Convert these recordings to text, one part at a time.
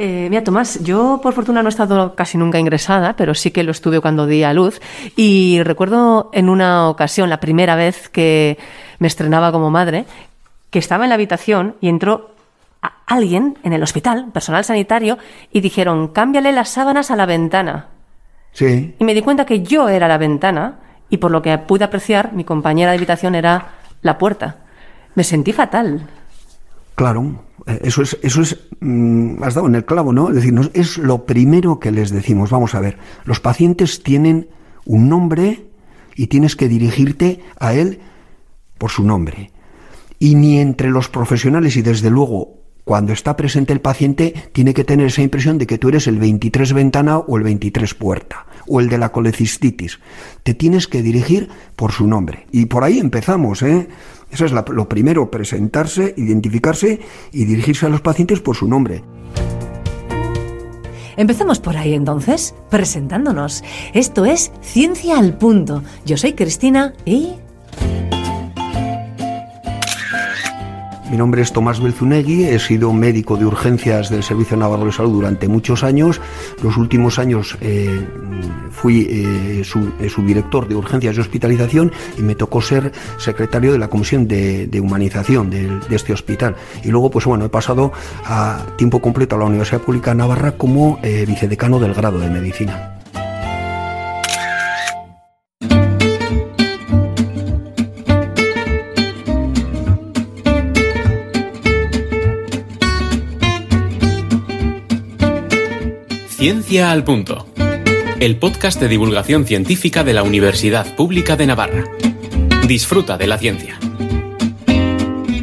Eh, mira, Tomás, yo por fortuna no he estado casi nunca ingresada, pero sí que lo estuve cuando di a luz. Y recuerdo en una ocasión, la primera vez que me estrenaba como madre, que estaba en la habitación y entró alguien en el hospital, personal sanitario, y dijeron, cámbiale las sábanas a la ventana. Sí. Y me di cuenta que yo era la ventana y por lo que pude apreciar, mi compañera de habitación era la puerta. Me sentí fatal. Claro, eh, eso es, eso es, mm, has dado en el clavo, ¿no? Es decir, es lo primero que les decimos. Vamos a ver, los pacientes tienen un nombre y tienes que dirigirte a él por su nombre. Y ni entre los profesionales y desde luego cuando está presente el paciente tiene que tener esa impresión de que tú eres el 23 ventana o el 23 puerta o el de la colecistitis. Te tienes que dirigir por su nombre. Y por ahí empezamos, ¿eh? Eso es lo primero, presentarse, identificarse y dirigirse a los pacientes por su nombre. Empezamos por ahí entonces, presentándonos. Esto es Ciencia al Punto. Yo soy Cristina y... Mi nombre es Tomás Belzunegui, he sido médico de urgencias del Servicio Navarro de Salud durante muchos años. Los últimos años eh, fui eh, eh, subdirector de urgencias y hospitalización y me tocó ser secretario de la Comisión de, Humanización de, este hospital. Y luego, pues bueno, he pasado a tiempo completo a la Universidad Pública de Navarra como vicedecano del grado de Medicina. Ciencia al Punto, el podcast de divulgación científica de la Universidad Pública de Navarra. Disfruta de la ciencia.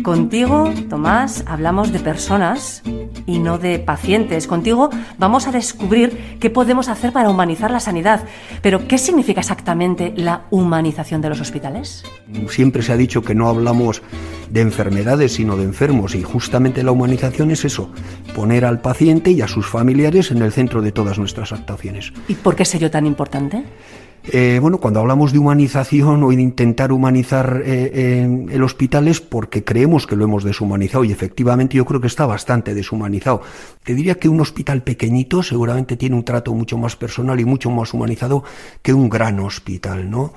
Contigo, Tomás, hablamos de personas y no de pacientes. Contigo vamos a descubrir qué podemos hacer para humanizar la sanidad. Pero, ¿qué significa exactamente la humanización de los hospitales? Siempre se ha dicho que no hablamos de enfermedades, sino de enfermos, y justamente la humanización es eso, poner al paciente y a sus familiares en el centro de todas nuestras actuaciones. ¿Y por qué es ello tan importante? Eh, bueno, cuando hablamos de humanización o de intentar humanizar eh, el hospital es porque creemos que lo hemos deshumanizado y efectivamente yo creo que está bastante deshumanizado. Te diría que un hospital pequeñito seguramente tiene un trato mucho más personal y mucho más humanizado que un gran hospital, ¿no?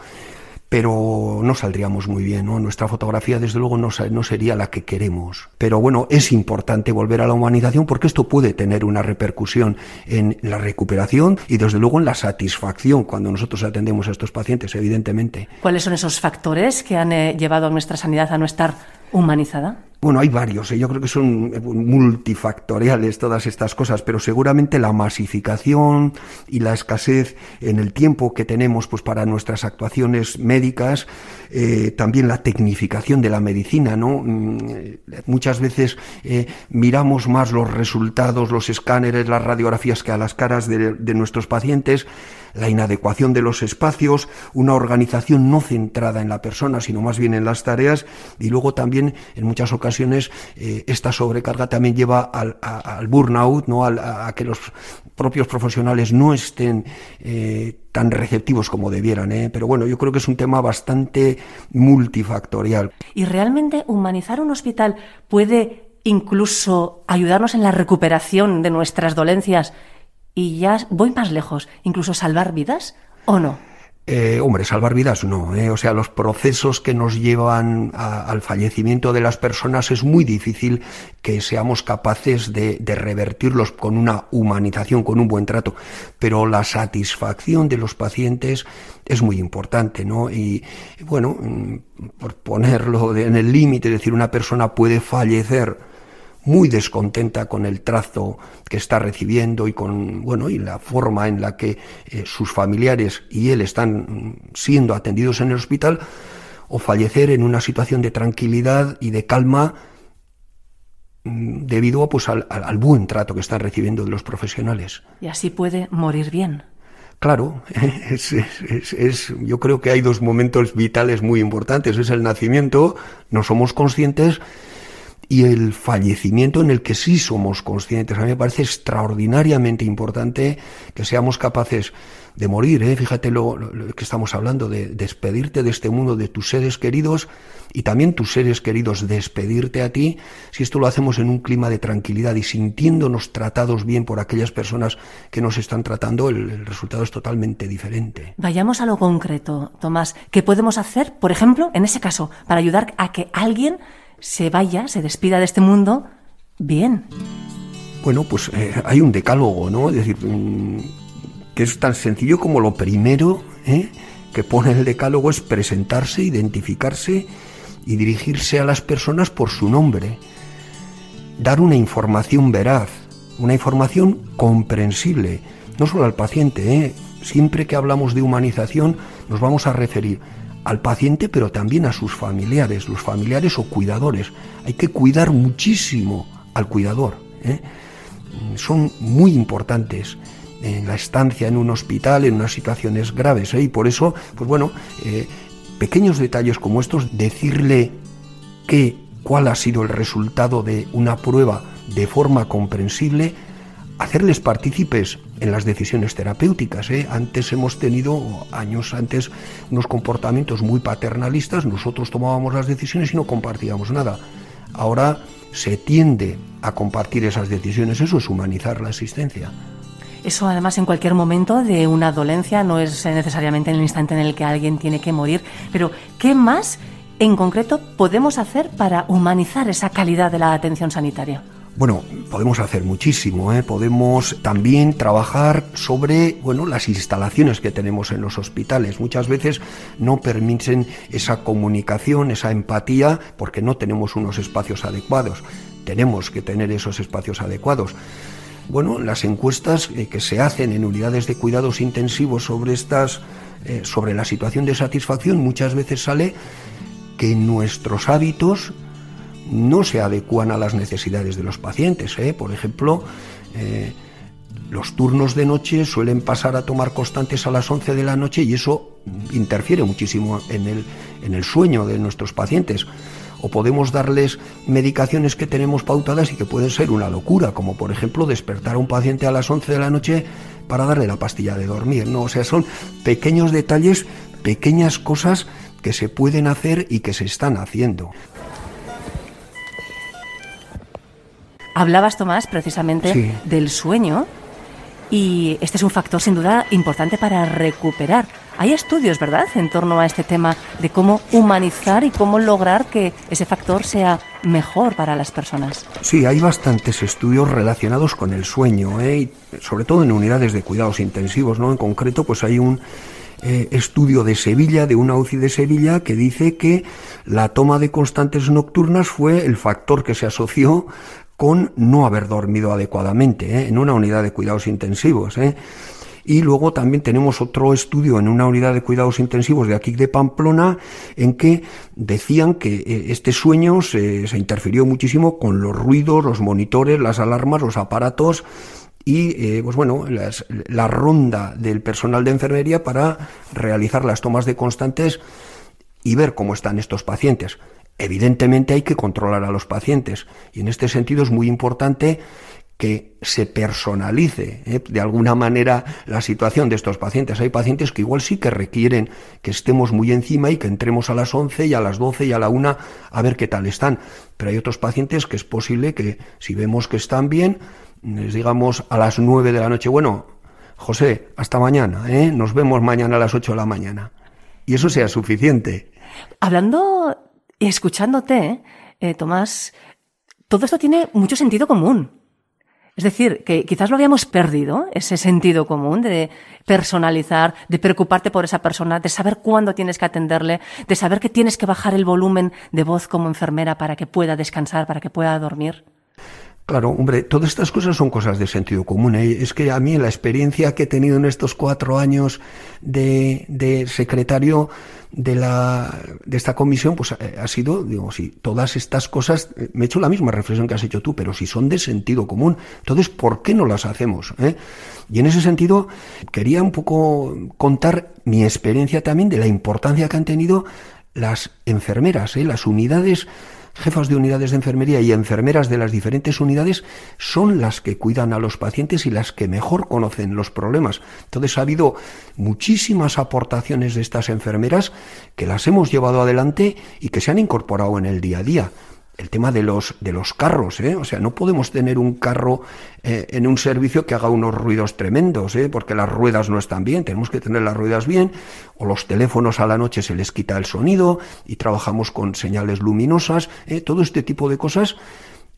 Pero no saldríamos muy bien, ¿no? Nuestra fotografía, desde luego, no, no, sería la que queremos. Pero bueno, es importante volver a la humanización porque esto puede tener una repercusión en la recuperación y, desde luego, en la satisfacción cuando nosotros atendemos a estos pacientes, evidentemente. ¿Cuáles son esos factores que han eh, llevado a nuestra sanidad a no estar humanizada? Bueno, hay varios, ¿eh? yo creo que son eh, multifactoriales todas estas cosas, pero seguramente la masificación y la escasez en el tiempo que tenemos pues, para nuestras actuaciones médicas, eh, también la tecnificación de la medicina, ¿no? Mm, muchas veces miramos más los resultados, los escáneres, las radiografías que a las caras de, de nuestros pacientes, la inadecuación de los espacios, una organización no centrada en la persona, sino más bien en las tareas, y luego también en muchas ocasiones eh, esta sobrecarga también lleva al, burnout, ¿no? a, que los propios profesionales no estén eh, tan receptivos como debieran. ¿eh? Pero bueno, yo creo que es un tema bastante multifactorial. ¿Y realmente humanizar un hospital puede incluso ayudarnos en la recuperación de nuestras dolencias y ya voy más lejos, incluso salvar vidas o no? Eh, hombre, salvar vidas no. ¿eh? O sea, los procesos que nos llevan al fallecimiento de las personas es muy difícil que seamos capaces de, revertirlos con una humanización, con un buen trato. Pero la satisfacción de los pacientes es muy importante, ¿no? Y bueno, mm, por ponerlo en el límite, decir, una persona puede fallecer muy descontenta con el trazo que está recibiendo y con bueno y la forma en la que eh, sus familiares y él están mm, siendo atendidos en el hospital o fallecer en una situación de tranquilidad y de calma mm, debido pues al, buen trato que están recibiendo de los profesionales. Y así puede morir bien. Claro, es, es, yo creo que hay dos momentos vitales muy importantes. Es el nacimiento, no somos conscientes, y el fallecimiento en el que sí somos conscientes. A mí me parece extraordinariamente importante que seamos capaces de morir, ¿eh? fíjate lo, que estamos hablando, de despedirte de este mundo, de tus seres queridos y también tus seres queridos despedirte a ti, si esto lo hacemos en un clima de tranquilidad y sintiéndonos tratados bien por aquellas personas que nos están tratando, el, el resultado es totalmente diferente. Vayamos a lo concreto, Tomás. ¿Qué podemos hacer, por ejemplo, en ese caso, para ayudar a que alguien se vaya, se despida de este mundo bien. Bueno, pues eh, hay un decálogo, ¿no? Es decir, mm, que es tan sencillo como lo primero ¿eh? que pone el decálogo es presentarse, identificarse y dirigirse a las personas por su nombre. Dar una información veraz, una información comprensible, no solo al paciente, ¿eh? siempre que hablamos de humanización nos vamos a referir al paciente, pero también a sus familiares, los familiares o cuidadores. Hay que cuidar muchísimo al cuidador. ¿eh? Son muy importantes en la estancia en un hospital, en unas situaciones graves. ¿eh? Y por eso, pues bueno, eh, pequeños detalles como estos, decirle que, cuál ha sido el resultado de una prueba de forma comprensible, hacerles partícipes en las decisiones terapéuticas. ¿eh? Antes hemos tenido, años antes, unos comportamientos muy paternalistas, nosotros tomábamos las decisiones y no compartíamos nada. Ahora se tiende a compartir esas decisiones, eso es humanizar la existencia. Eso además en cualquier momento de una dolencia, no es necesariamente en el instante en el que alguien tiene que morir, pero ¿qué más en concreto podemos hacer para humanizar esa calidad de la atención sanitaria? Bueno, podemos hacer muchísimo, ¿eh? podemos también trabajar sobre bueno, las instalaciones que tenemos en los hospitales. Muchas veces no permiten esa comunicación, esa empatía, porque no tenemos unos espacios adecuados. Tenemos que tener esos espacios adecuados. Bueno, las encuestas eh, que se hacen en unidades de cuidados intensivos sobre estas, eh, sobre la situación de satisfacción, muchas veces sale que nuestros hábitos no se adecuan a las necesidades de los pacientes. ¿eh? Por ejemplo, eh, los turnos de noche suelen pasar a tomar constantes a las 11 de la noche y eso interfiere muchísimo en el, en el sueño de nuestros pacientes. O podemos darles medicaciones que tenemos pautadas y que pueden ser una locura, como por ejemplo despertar a un paciente a las 11 de la noche para darle la pastilla de dormir. ¿no? O sea, son pequeños detalles, pequeñas cosas que se pueden hacer y que se están haciendo. Hablabas, Tomás, precisamente del sueño y este es un factor sin duda importante para recuperar. Hay estudios, ¿verdad?, en torno a este tema de cómo humanizar y cómo lograr que ese factor sea mejor para las personas. Sí, hay bastantes estudios relacionados con el sueño, ¿eh? sobre todo en unidades de cuidados intensivos, ¿no? En concreto, pues hay un eh, estudio de Sevilla, de una UCI de Sevilla, que dice que la toma de constantes nocturnas fue el factor que se asoció con no haber dormido adecuadamente ¿eh? en una unidad de cuidados intensivos. ¿eh? Y luego también tenemos otro estudio en una unidad de cuidados intensivos de aquí de Pamplona, en que decían que eh, este sueño se, interfirió muchísimo con los ruidos, los monitores, las alarmas, los aparatos y pues bueno, la ronda del personal de enfermería para realizar las tomas de constantes y ver cómo están estos pacientes. Evidentemente hay que controlar a los pacientes y en este sentido es muy importante que se personalice ¿eh? de alguna manera la situación de estos pacientes. Hay pacientes que igual sí que requieren que estemos muy encima y que entremos a las 11 y a las 12 y a la 1 a ver qué tal están. Pero hay otros pacientes que es posible que si vemos que están bien, les digamos a las 9 de la noche, bueno, José, hasta mañana, ¿eh? nos vemos mañana a las 8 de la mañana. Y eso sea suficiente. Hablando y escuchándote, eh, Tomás, todo esto tiene mucho sentido común. Es decir, que quizás lo habíamos perdido, ese sentido común de personalizar, de preocuparte por esa persona, de saber cuándo tienes que atenderle, de saber que tienes que bajar el volumen de voz como enfermera para que pueda descansar, para que pueda dormir. Claro, hombre, todas estas cosas son cosas de sentido común. ¿eh? Es que a mí la experiencia que he tenido en estos cuatro años de, de secretario de, la, de esta comisión, pues eh, ha sido, digo, si todas estas cosas, eh, me he hecho la misma reflexión que has hecho tú, pero si son de sentido común, entonces, ¿por qué no las hacemos? Y en ese sentido, quería un poco contar mi experiencia también de la importancia que han tenido las enfermeras, ¿eh? las unidades jefas de unidades de enfermería y enfermeras de las diferentes unidades son las que cuidan a los pacientes y las que mejor conocen los problemas. Entonces ha habido muchísimas aportaciones de estas enfermeras que las hemos llevado adelante y que se han incorporado en el día a día el tema de los, de los carros, ¿eh? O sea, no podemos tener un carro eh, en un servicio que haga unos ruidos tremendos, ¿eh? Porque las ruedas no están bien, tenemos que tener las ruedas bien, o los teléfonos a la noche se les quita el sonido y trabajamos con señales luminosas, ¿eh? Todo este tipo de cosas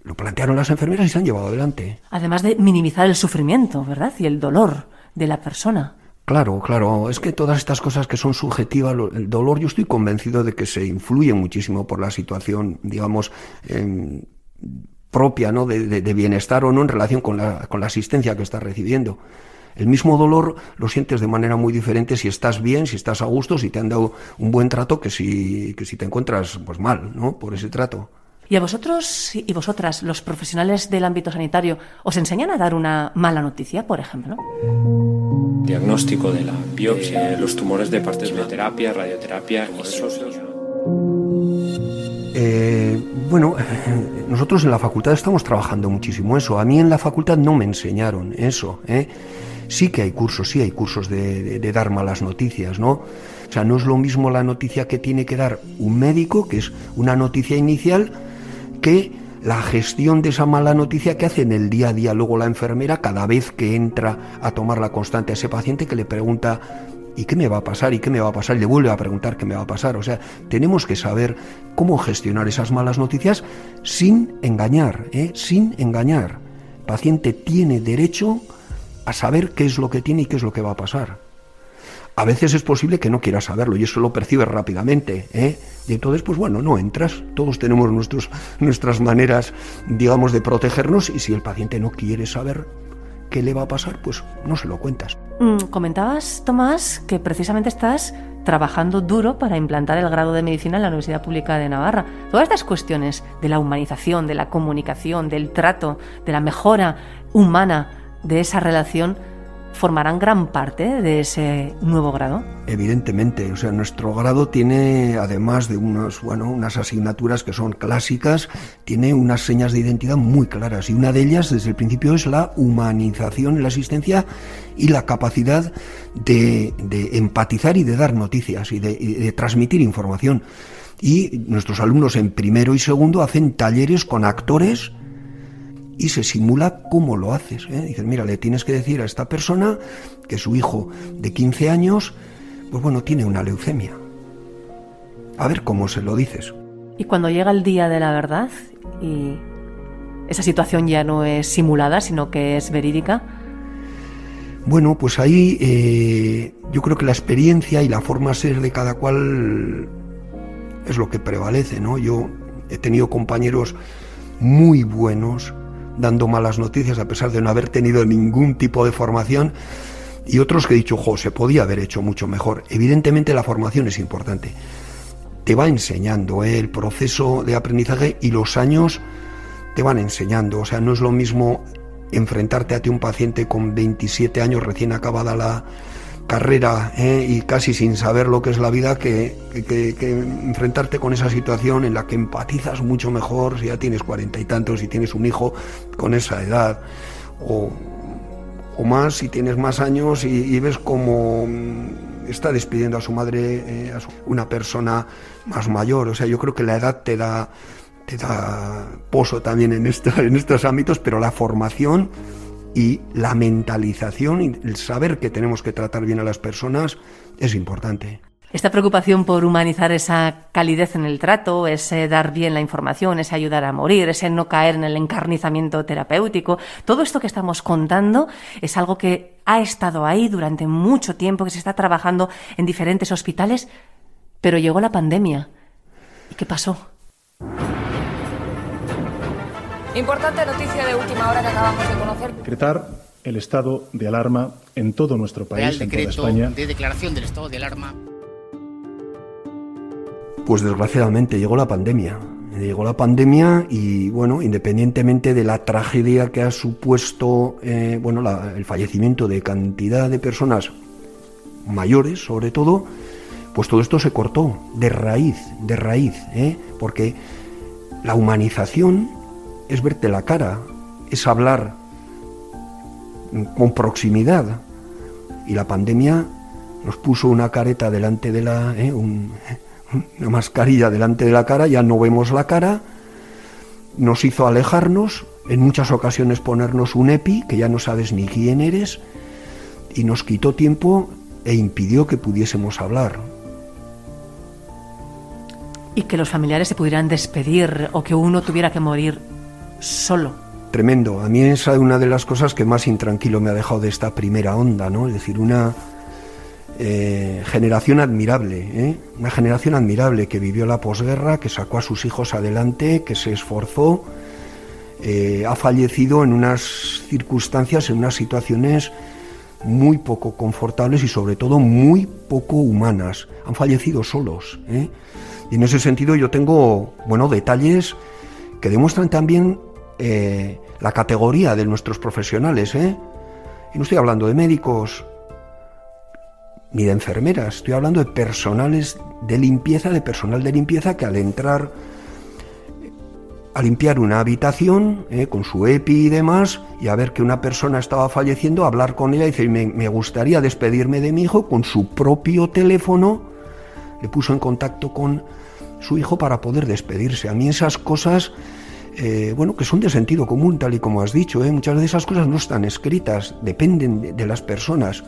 lo plantearon las enfermeras y se han llevado adelante. Además de minimizar el sufrimiento, ¿verdad? Y el dolor de la persona. Claro, claro. Es que todas estas cosas que son subjetivas, el dolor, yo estoy convencido de que se influye muchísimo por la situación, digamos, em, propia, ¿no? De, bienestar o no en relación con la, con la asistencia que estás recibiendo. El mismo dolor lo sientes de manera muy diferente si estás bien, si estás a gusto, si te han dado un buen trato, que si, que si te encuentras pues mal, ¿no? Por ese trato. ¿Y a vosotros y vosotras, los profesionales del ámbito sanitario, os enseñan a dar una mala noticia, por ejemplo? Diagnóstico de la biopsia, los tumores de partes de terapia, radioterapia, eh, bueno, nosotros en la facultad estamos trabajando muchísimo eso. A mí en la facultad no me enseñaron eso. ¿eh? Sí que hay cursos, sí hay cursos de, de, dar malas noticias, ¿no? O sea, no es lo mismo la noticia que tiene que dar un médico, que es una noticia inicial, que la gestión de esa mala noticia que hace en el día a día luego la enfermera cada vez que entra a tomar la constante a ese paciente que le pregunta ¿y qué me va a pasar? ¿y qué me va a pasar? Y le vuelve a preguntar qué me va a pasar. O sea, tenemos que saber cómo gestionar esas malas noticias sin engañar, ¿eh? sin engañar. El paciente tiene derecho a saber qué es lo que tiene y qué es lo que va a pasar. A veces es posible que no quieras saberlo y eso lo percibes rápidamente. ¿eh? Y entonces, pues bueno, no entras. Todos tenemos nuestros, nuestras maneras, digamos, de protegernos y si el paciente no quiere saber qué le va a pasar, pues no se lo cuentas. Mm, comentabas, Tomás, que precisamente estás trabajando duro para implantar el grado de medicina en la Universidad Pública de Navarra. Todas estas cuestiones de la humanización, de la comunicación, del trato, de la mejora humana de esa relación, formarán gran parte de ese nuevo grado? Evidentemente, o sea, nuestro grado tiene, además de unos, bueno, unas asignaturas que son clásicas, tiene unas señas de identidad muy claras y una de ellas desde el principio es la humanización la asistencia y la capacidad de, empatizar y de dar noticias y de transmitir información. Y nuestros alumnos en primero y segundo hacen talleres con actores, y se simula cómo lo haces. ¿eh? Dices, mira, le tienes que decir a esta persona que su hijo de 15 años, pues bueno, tiene una leucemia. A ver cómo se lo dices. Y cuando llega el día de la verdad y esa situación ya no es simulada, sino que es verídica. Bueno, pues ahí eh, yo creo que la experiencia y la forma de ser de cada cual es lo que prevalece, ¿no? Yo he tenido compañeros muy buenos dando malas noticias a pesar de no haber tenido ningún tipo de formación y otros que he dicho, jo, se podía haber hecho mucho mejor. Evidentemente la formación es importante. Te va enseñando ¿eh? el proceso de aprendizaje y los años te van enseñando. O sea, no es lo mismo enfrentarte a ti un paciente con 27 años recién acabada la, carrera ¿eh? y casi sin saber lo que es la vida que, enfrentarte con esa situación en la que empatizas mucho mejor si ya tienes cuarenta y tantos y tienes un hijo con esa edad o, más si tienes más años y, ves cómo mm, está despidiendo a su madre eh, a una persona más mayor o sea yo creo que la edad te da te da pozo también en, esto, en estos ámbitos pero la formación y la mentalización y el saber que tenemos que tratar bien a las personas es importante. Esta preocupación por humanizar esa calidez en el trato, ese dar bien la información, ese ayudar a morir, ese no caer en el encarnizamiento terapéutico, todo esto que estamos contando es algo que ha estado ahí durante mucho tiempo, que se está trabajando en diferentes hospitales, pero llegó la pandemia. ¿Y qué pasó? Importante noticia de última hora que acabamos de conocer. Decretar el estado de alarma en todo nuestro país, Real decreto en toda España. de declaración del estado de alarma. Pues desgraciadamente llegó la pandemia. Llegó la pandemia y, bueno, independientemente de la tragedia que ha supuesto, eh, bueno, el fallecimiento de cantidad de personas mayores, sobre todo, pues todo esto se cortó de raíz, de raíz, ¿eh? porque la humanización es verte la cara, es hablar con proximidad. Y la pandemia nos puso una careta delante de la, ¿eh? una mascarilla delante de la cara, ya no vemos la cara, nos hizo alejarnos, en muchas ocasiones ponernos un EPI, que ya no sabes ni quién eres, y nos quitó tiempo e impidió que pudiésemos hablar. Y que los familiares se pudieran despedir o que uno tuviera que morir solo. Tremendo. A mí esa es una de las cosas que más intranquilo me ha dejado de esta primera onda, ¿no? Es decir, una eh, generación admirable, ¿eh? una generación admirable que vivió la posguerra, que sacó a sus hijos adelante, que se esforzó, eh, ha fallecido en unas circunstancias, en unas situaciones muy poco confortables y sobre todo muy poco humanas. Han fallecido solos. Y en ese sentido yo tengo, bueno, detalles que demuestran también eh, la categoría de nuestros profesionales, ¿eh? Y no estoy hablando de médicos ni de enfermeras, estoy hablando de personales de limpieza, de personal de limpieza que al entrar a limpiar una habitación ¿eh? con su EPI y demás, y a ver que una persona estaba falleciendo, hablar con ella y decir, me, me gustaría despedirme de mi hijo, con su propio teléfono, le puso en contacto con su hijo para poder despedirse. A mí esas cosas eh, bueno, que son de sentido común, tal y como has dicho. ¿eh? Muchas de esas cosas no están escritas, dependen de, las personas.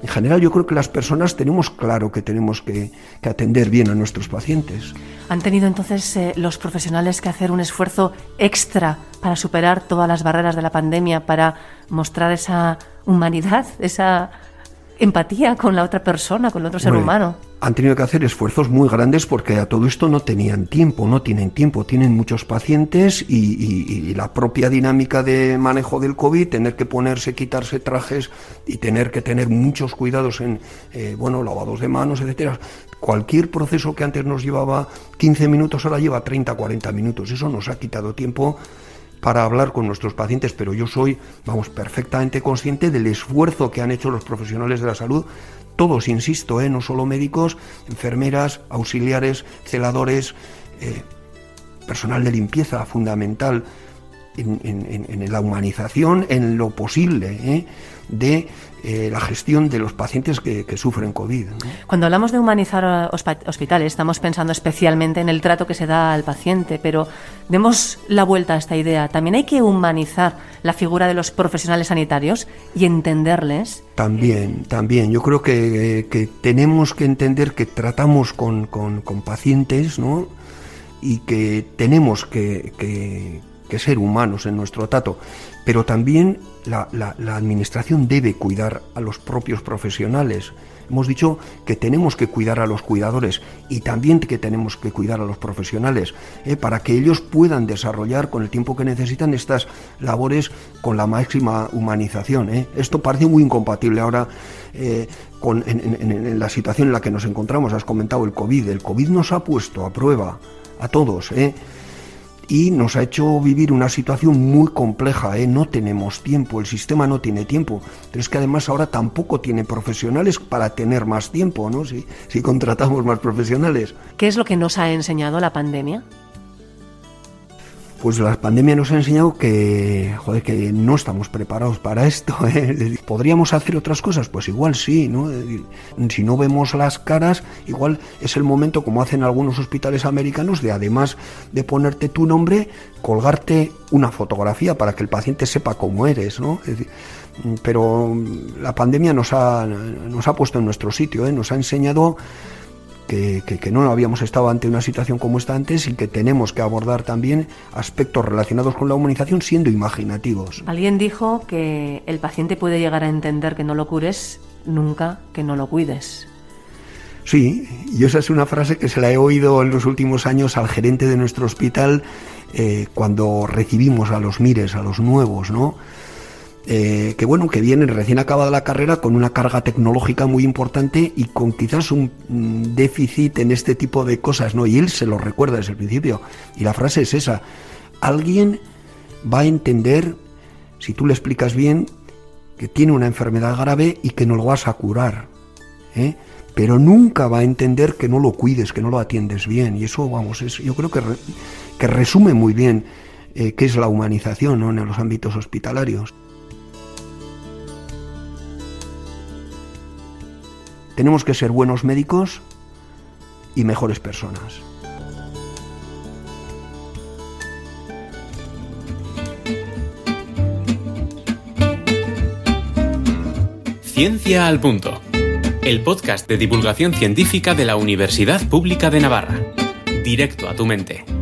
En general yo creo que las personas tenemos claro que tenemos que, atender bien a nuestros pacientes. ¿Han tenido entonces eh, los profesionales que hacer un esfuerzo extra para superar todas las barreras de la pandemia, para mostrar esa humanidad, esa empatía con la otra persona, con el otro ser humano. Han tenido que hacer esfuerzos muy grandes porque a todo esto no tenían tiempo, no tienen tiempo, tienen muchos pacientes y, la propia dinámica de manejo del COVID, tener que ponerse, quitarse trajes y tener que tener muchos cuidados en, eh, bueno, lavados de manos, etcétera. Cualquier proceso que antes nos llevaba 15 minutos ahora lleva 30, 40 minutos. Eso nos ha quitado tiempo para hablar con nuestros pacientes, pero yo soy, vamos, perfectamente consciente del esfuerzo que han hecho los profesionales de la salud, todos, insisto, ¿eh? no solo médicos, enfermeras, auxiliares, celadores, eh, personal de limpieza fundamental en, la humanización, en lo posible, ¿eh? de eh, la gestión de los pacientes que, sufren COVID. Cuando hablamos de humanizar hospitales, estamos pensando especialmente en el trato que se da al paciente, pero demos la vuelta a esta idea. También hay que humanizar la figura de los profesionales sanitarios y entenderles. También, también. Yo creo que, tenemos que entender que tratamos con, pacientes, ¿no? Y que tenemos que, que ser humanos en nuestro trato, pero también la, administración debe cuidar a los propios profesionales. Hemos dicho que tenemos que cuidar a los cuidadores y también que tenemos que cuidar a los profesionales ¿eh? para que ellos puedan desarrollar con el tiempo que necesitan estas labores con la máxima humanización. ¿eh? Esto parece muy incompatible ahora eh, con, la situación en la que nos encontramos. Has comentado el COVID. El COVID nos ha puesto a prueba a todos y nos ha hecho vivir una situación muy compleja. ¿eh? No tenemos tiempo, el sistema no tiene tiempo, pero es que además ahora tampoco tiene profesionales para tener más tiempo, ¿no? Si, si contratamos más profesionales. ¿Qué es lo que nos ha enseñado la pandemia? Pues la pandemia nos ha enseñado que, joder, que no estamos preparados para esto. ¿eh? ¿Podríamos hacer otras cosas? Pues igual sí, ¿no? Si no vemos las caras, igual es el momento, como hacen algunos hospitales americanos, de además de ponerte tu nombre, colgarte una fotografía para que el paciente sepa cómo eres, ¿no? pero la pandemia nos ha, nos ha puesto en nuestro sitio, ¿eh? nos ha enseñado que, no habíamos estado ante una situación como esta antes y que tenemos que abordar también aspectos relacionados con la humanización siendo imaginativos. Alguien dijo que el paciente puede llegar a entender que no lo cures nunca que no lo cuides. Sí, y esa es una frase que se la he oído en los últimos años al gerente de nuestro hospital eh, cuando recibimos a los mires, a los nuevos, ¿no? Eh, que bueno, que vienen recién acabada la carrera con una carga tecnológica muy importante y con quizás un mm, déficit en este tipo de cosas, ¿no? Y él se lo recuerda desde el principio. Y la frase es esa, alguien va a entender, si tú le explicas bien, que tiene una enfermedad grave y que no lo vas a curar. ¿eh? pero nunca va a entender que no lo cuides, que no lo atiendes bien. Y eso, vamos, es, yo creo que, que resume muy bien eh, qué es la humanización en los ámbitos hospitalarios. Tenemos que ser buenos médicos y mejores personas. Ciencia al Punto, el podcast de divulgación científica de la Universidad Pública de Navarra. Directo a tu mente.